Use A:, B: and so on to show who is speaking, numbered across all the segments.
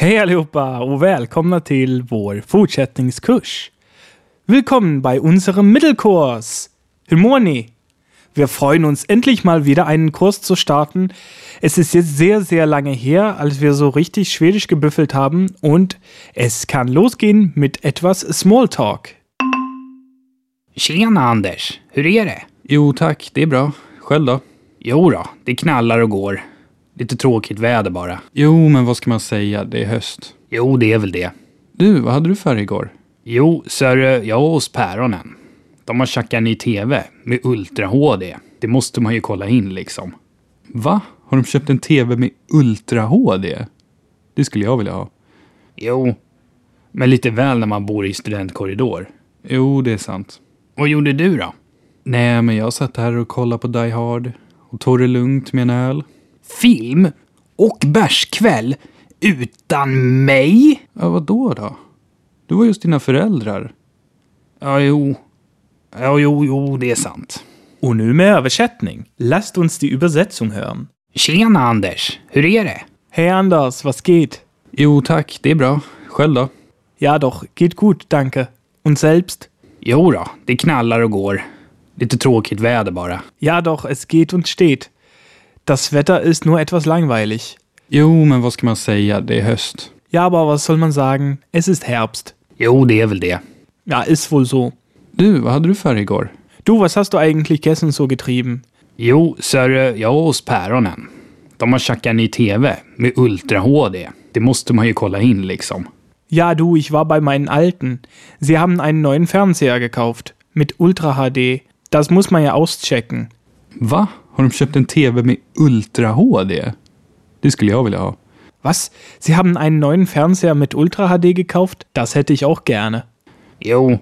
A: Hej allihopa och välkomna till vår fortsättningskurs. Willkommen bei unserem Mittelkurs. Hur mår ni? Wir freuen uns endlich mal wieder einen Kurs zu starten. Es ist jetzt sehr, sehr lange her, als wir so richtig Schwedisch gebüffelt haben und es kann losgehen mit etwas Smalltalk.
B: Tjena Anders, hur är det?
C: Jo tack, det är bra. Själv då?
B: Jo då, det knallar och går. Lite tråkigt väder bara.
C: Jo, men vad ska man säga? Det är höst.
B: Jo, det är väl det.
C: Du, vad hade du för igår?
B: Jo, sir, jag var hos Päronen. De har tjackat ny TV med Ultra HD. Det måste man ju kolla in liksom.
C: Va? Har de köpt en TV med Ultra HD? Det skulle jag vilja ha.
B: Jo, men lite väl när man bor i studentkorridor.
C: Jo, det är sant.
B: Vad gjorde du då?
C: Nej, men jag satt här och kollade på Die Hard och tog det lugnt med en öl.
B: Film och bärskväll utan mig?
C: Ja, vad då då? Du var just dina föräldrar.
B: Ja, jo. Ja, jo, jo, det är sant.
A: Och nu med översättning. Lasst uns die Übersetzung hören.
B: Tjena Anders, hur är det?
A: Hej Anders, was geht?
C: Jo tack, det är bra. Själv då?
A: Ja doch, geht gut, danke. Und selbst?
B: Jo då, det knallar och går. Lite tråkigt väder bara.
A: Ja doch, es geht und steht. Das Wetter ist nur etwas langweilig.
C: Jo, men vad ska man säga? Det är höst.
A: Ja, aber was soll man sagen? Es ist Herbst.
B: Jo, det är väl det.
A: Ja, ist wohl so.
C: Du, vad hade du för igår?
A: Du, was hast du eigentlich gestern so getrieben?
B: Jo, sir, jag var hos Päronen. De har tjackat ny TV med Ultra HD. Det måste man ju kolla in liksom.
A: Ja, du, ich war bei meinen Alten. Sie haben einen neuen Fernseher gekauft. Mit Ultra HD. Das muss man ja auschecken.
C: Va? Har de köpt en TV med Ultra HD? Det skulle jag vilja ha.
A: Was? Sie haben einen neuen Fernseher mit Ultra HD gekauft? Das hätte ich auch gerne.
B: Jo,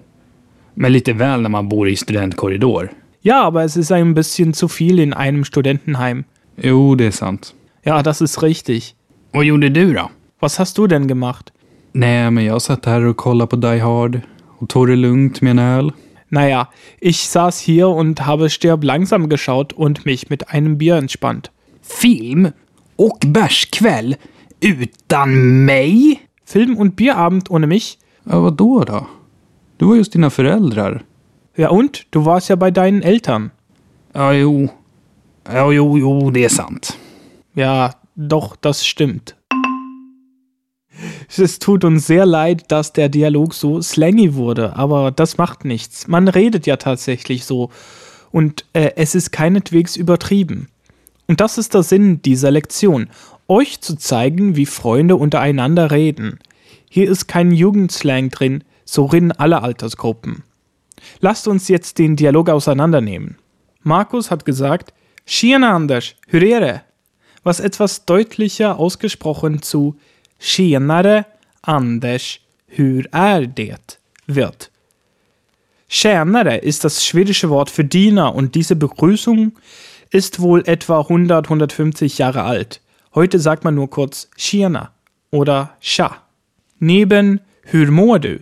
B: men lite väl när man bor i studentkorridor.
A: Ja, aber es ist ein bisschen zu viel in einem Studentenheim.
C: Jo, det är sant.
A: Ja, das ist richtig.
B: Vad gjorde du då?
A: Was hast du denn gemacht?
C: Nej, men jag satt här och kollade på Die Hard och tog det lugnt med en öl.
A: Naja, ich saß hier und habe Stirb langsam geschaut und mich mit einem Bier entspannt.
B: Film och bärskväll utan mig?
A: Film und Bierabend ohne mich?
C: Ja, vad då då? Du var just dina föräldrar.
A: Ja und? Du warst ja bei deinen Eltern.
B: Ja, jo. Ja, jo, jo, det är sant.
A: Ja, doch, das stimmt. Es tut uns sehr leid, dass der Dialog so slangy wurde, aber das macht nichts. Man redet ja tatsächlich so und äh, es ist keinetwegs übertrieben. Und das ist der Sinn dieser Lektion, euch zu zeigen, wie Freunde untereinander reden. Hier ist kein Jugendslang drin, so reden alle Altersgruppen. Lasst uns jetzt den Dialog auseinandernehmen. Markus hat gesagt, Tjena Anders, hur är det? Was etwas deutlicher ausgesprochen zu Tjenare Anders, hur är det? wird. Tjänare ist das schwedische Wort für Diener und diese Begrüßung ist wohl etwa 100, 150 Jahre alt. Heute sagt man nur kurz Tjena oder Scha. Neben Hur mår du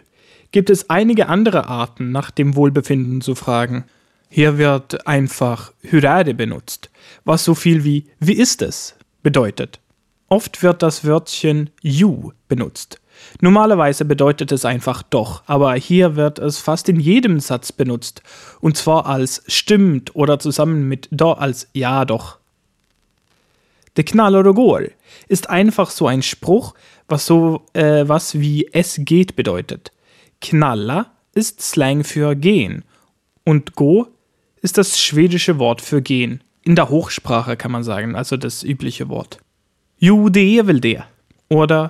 A: gibt es einige andere Arten, nach dem Wohlbefinden zu fragen. Hier wird einfach Hyrade benutzt, was so viel wie Wie ist es bedeutet. Oft wird das Wörtchen you benutzt. Normalerweise bedeutet es einfach doch, aber hier wird es fast in jedem Satz benutzt, und zwar als stimmt oder zusammen mit do als ja doch. De knallar och går ist einfach so ein Spruch, was so äh, was wie es geht bedeutet. Knalla ist Slang für gehen und go ist das schwedische Wort für gehen. In der Hochsprache kann man sagen, also das übliche Wort. Jo, det är väl det. Oder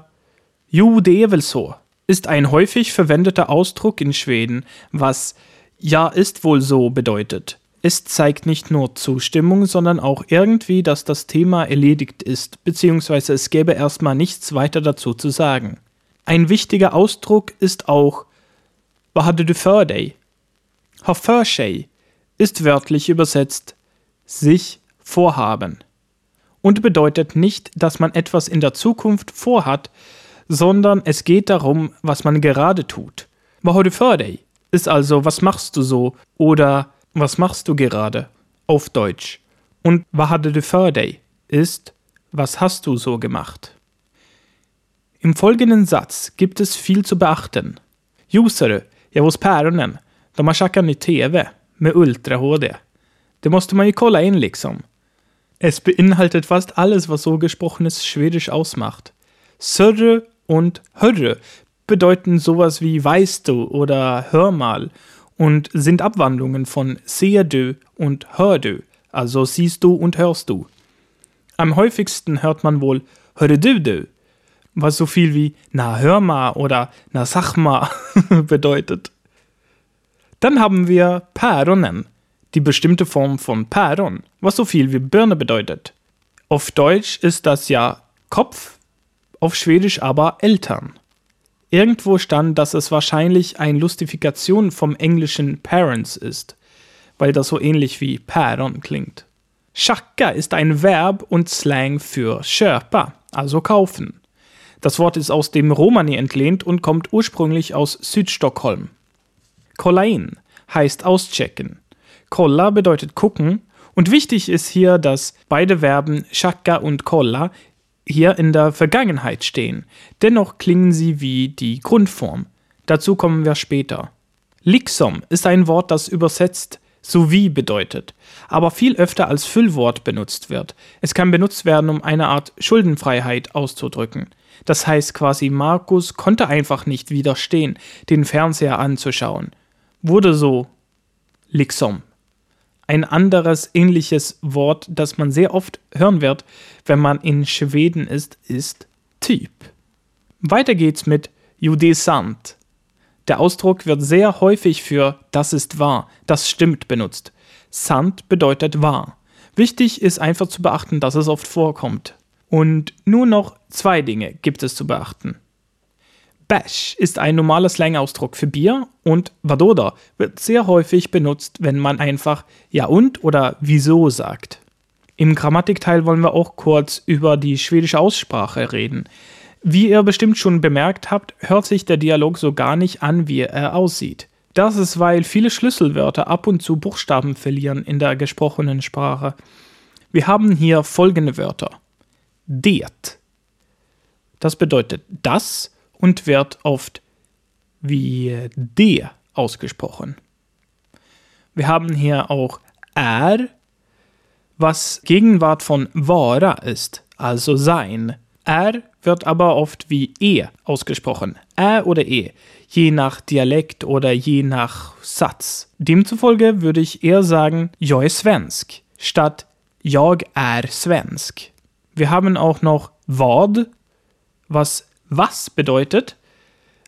A: Jo, det är väl så. Ist ein häufig verwendeter Ausdruck in Schweden, was ja ist wohl so bedeutet. Es zeigt nicht nur Zustimmung, sondern auch irgendwie, dass das Thema erledigt ist, beziehungsweise es gäbe erstmal nichts weiter dazu zu sagen. Ein wichtiger Ausdruck ist auch Vad hade du för dig? Ha ist wörtlich übersetzt sich vorhaben und bedeutet nicht, dass man etwas in der Zukunft vorhat, sondern es geht darum, was man gerade tut. Vad har du ist also, was machst du so oder was machst du gerade auf Deutsch. Und vad hade du ist, was hast du so gemacht? Im folgenden Satz gibt es viel zu beachten. Josare, jag var hos Päronen. De har tjackat ny TV med Ultra HD. Det måste man ju kolla in liksom. Es beinhaltet fast alles, was so gesprochenes Schwedisch ausmacht. Sörre und Hörre bedeuten sowas wie weißt du oder hör mal und sind Abwandlungen von sehe du und hör du, also siehst du und hörst du. Am häufigsten hört man wohl höre du du, was so viel wie na hör mal oder na sag mal bedeutet. Dann haben wir Päronen, die bestimmte Form von Päron, was so viel wie Birne bedeutet. Auf Deutsch ist das ja Kopf, auf Schwedisch aber Eltern. Irgendwo stand, dass es wahrscheinlich eine Lustifikation vom englischen Parents ist, weil das so ähnlich wie Päron klingt. Schacka ist ein Verb und Slang für köpa, also kaufen. Das Wort ist aus dem Romani entlehnt und kommt ursprünglich aus Südstockholm. Kollain heißt auschecken. Kolla bedeutet gucken und wichtig ist hier, dass beide Verben Schacka und Kolla hier in der Vergangenheit stehen. Dennoch klingen sie wie die Grundform. Dazu kommen wir später. Liksom ist ein Wort, das übersetzt sowie bedeutet, aber viel öfter als Füllwort benutzt wird. Es kann benutzt werden, um eine Art Schuldenfreiheit auszudrücken. Das heißt quasi, Markus konnte einfach nicht widerstehen, den Fernseher anzuschauen. Wurde so Liksom ein anderes ähnliches Wort, das man sehr oft hören wird, wenn man in Schweden ist, ist Typ. Weiter geht's mit Judesant. Der Ausdruck wird sehr häufig für das ist wahr, das stimmt benutzt. Sant bedeutet wahr. Wichtig ist einfach zu beachten, dass es oft vorkommt. Und nur noch zwei Dinge gibt es zu beachten. Bash ist ein normaler Slang-Ausdruck für Bier und Vadoda wird sehr häufig benutzt, wenn man einfach ja und oder wieso sagt. Im Grammatikteil wollen wir auch kurz über die schwedische Aussprache reden. Wie ihr bestimmt schon bemerkt habt, hört sich der Dialog so gar nicht an, wie er aussieht. Das ist, weil viele Schlüsselwörter ab und zu Buchstaben verlieren in der gesprochenen Sprache. Wir haben hier folgende Wörter. Det. Das bedeutet das und wird oft wie der ausgesprochen. Wir haben hier auch er, was Gegenwart von vara ist, also sein. Er wird aber oft wie e ausgesprochen, ä oder e, je nach Dialekt oder je nach Satz. Demzufolge würde ich eher sagen, jag är svensk, statt jag är svensk. Wir haben auch noch vad, was was bedeutet,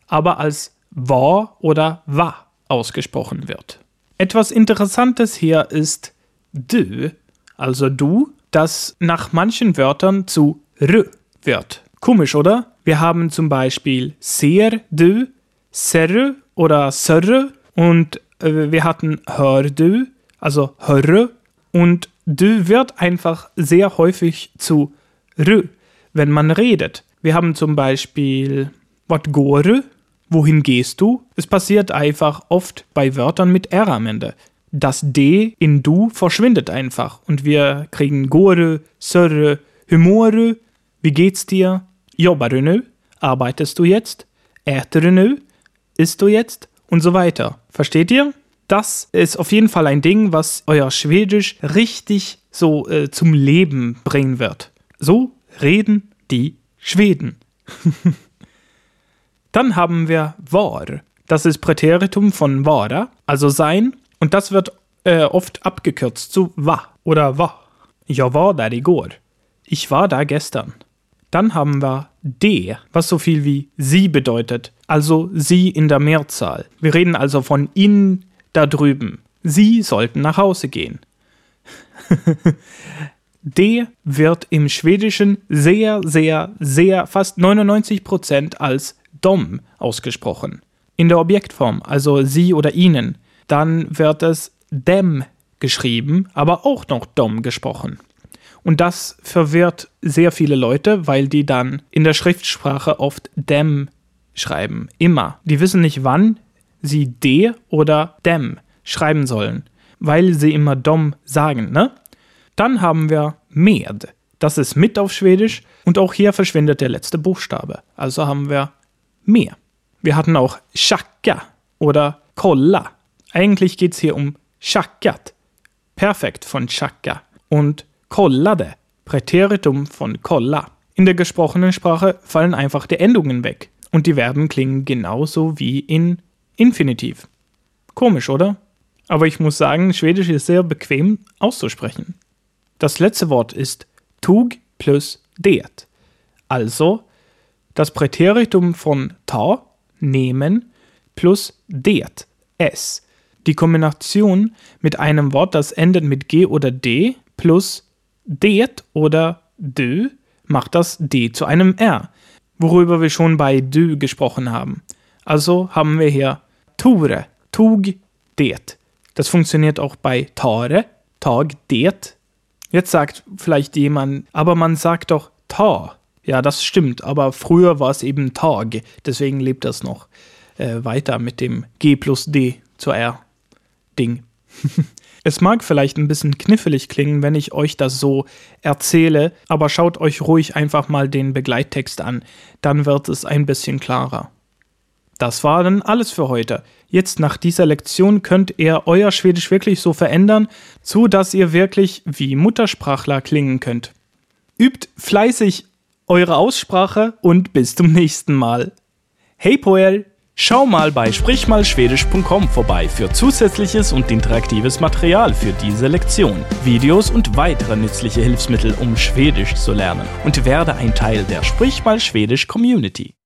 A: aber als war oder wa ausgesprochen wird. Etwas Interessantes hier ist du, also du, das nach manchen Wörtern zu r wird. Komisch, oder? Wir haben zum Beispiel ser du, serre oder sörre und äh, wir hatten hör du, also hörre und du wird einfach sehr häufig zu r, wenn man redet. Wir haben zum Beispiel Wat gore? Wohin gehst du? Es passiert einfach oft bei Wörtern mit R am Ende. Das D in du verschwindet einfach und wir kriegen gore, sörre, humore, wie geht's dir? Jobbar nu? Arbeitest du jetzt? Äter nu? Isst du jetzt? Und so weiter. Versteht ihr? Das ist auf jeden Fall ein Ding, was euer Schwedisch richtig so äh, zum Leben bringen wird. So reden die Schweden. Dann haben wir war. Das ist Präteritum von vara, also sein, und das wird äh, oft abgekürzt zu wa oder wa. Ich war da igår. Ich war da gestern. Dann haben wir de, was so viel wie sie bedeutet, also sie in der Mehrzahl. Wir reden also von in da drüben. Sie sollten nach Hause gehen. D wird im Schwedischen sehr, sehr, sehr, fast 99% als dom ausgesprochen. In der Objektform, also sie oder ihnen, dann wird es dem geschrieben, aber auch noch dom gesprochen. Und das verwirrt sehr viele Leute, weil die dann in der Schriftsprache oft dem schreiben. Immer. Die wissen nicht, wann sie de oder dem schreiben sollen, weil sie immer dom sagen, ne? Dann haben wir med. Das ist mit auf Schwedisch und auch hier verschwindet der letzte Buchstabe. Also haben wir mehr. Wir hatten auch schacka oder kolla. Eigentlich geht es hier um schackat. Perfekt von schacka. Und kollade. Präteritum von kolla. In der gesprochenen Sprache fallen einfach die Endungen weg. Und die Verben klingen genauso wie in Infinitiv. Komisch, oder? Aber ich muss sagen, Schwedisch ist sehr bequem auszusprechen. Das letzte Wort ist tug plus det. Also das Präteritum von ta, nehmen, plus det, es. Die Kombination mit einem Wort, das endet mit g oder d, plus det oder du, macht das d zu einem r, worüber wir schon bei du gesprochen haben. Also haben wir hier Tore, tug, det. Das funktioniert auch bei tare, tag, det. Jetzt sagt vielleicht jemand, aber man sagt doch ta. Ja, das stimmt, aber früher war es eben Tag, deswegen lebt das noch äh, weiter mit dem G plus D zu R Ding. es mag vielleicht ein bisschen knifflig klingen, wenn ich euch das so erzähle, aber schaut euch ruhig einfach mal den Begleittext an, dann wird es ein bisschen klarer. Das war dann alles für heute. Jetzt nach dieser Lektion könnt ihr euer Schwedisch wirklich so verändern, so dass ihr wirklich wie Muttersprachler klingen könnt. Übt fleißig eure Aussprache und bis zum nächsten Mal. Hey Poel!
D: Schau mal bei sprichmalschwedisch.com vorbei für zusätzliches und interaktives Material für diese Lektion, Videos und weitere nützliche Hilfsmittel, um Schwedisch zu lernen und werde ein Teil der Sprich mal Schwedisch Community.